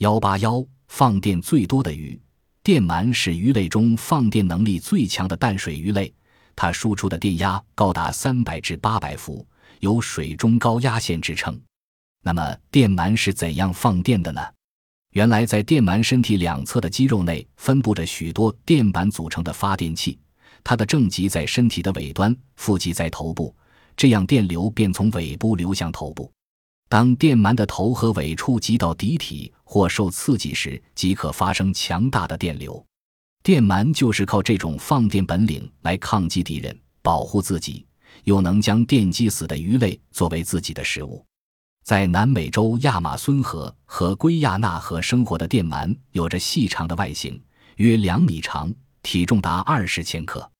幺八幺，放电最多的鱼。电鳗是鱼类中放电能力最强的淡水鱼类，它输出的电压高达三百至八百伏，有“水中高压线”之称。那么，电鳗是怎样放电的呢？原来，在电鳗身体两侧的肌肉内分布着许多电板组成的发电器，它的正极在身体的尾端，负极在头部，这样电流便从尾部流向头部。当电鳗的头和尾触及到敌体或受刺激时，即可发生强大的电流。电鳗就是靠这种放电本领来抗击敌人、保护自己，又能将电击死的鱼类作为自己的食物。在南美洲亚马孙河和圭亚那河生活的电鳗，有着细长的外形，约两米长，体重达二十千克。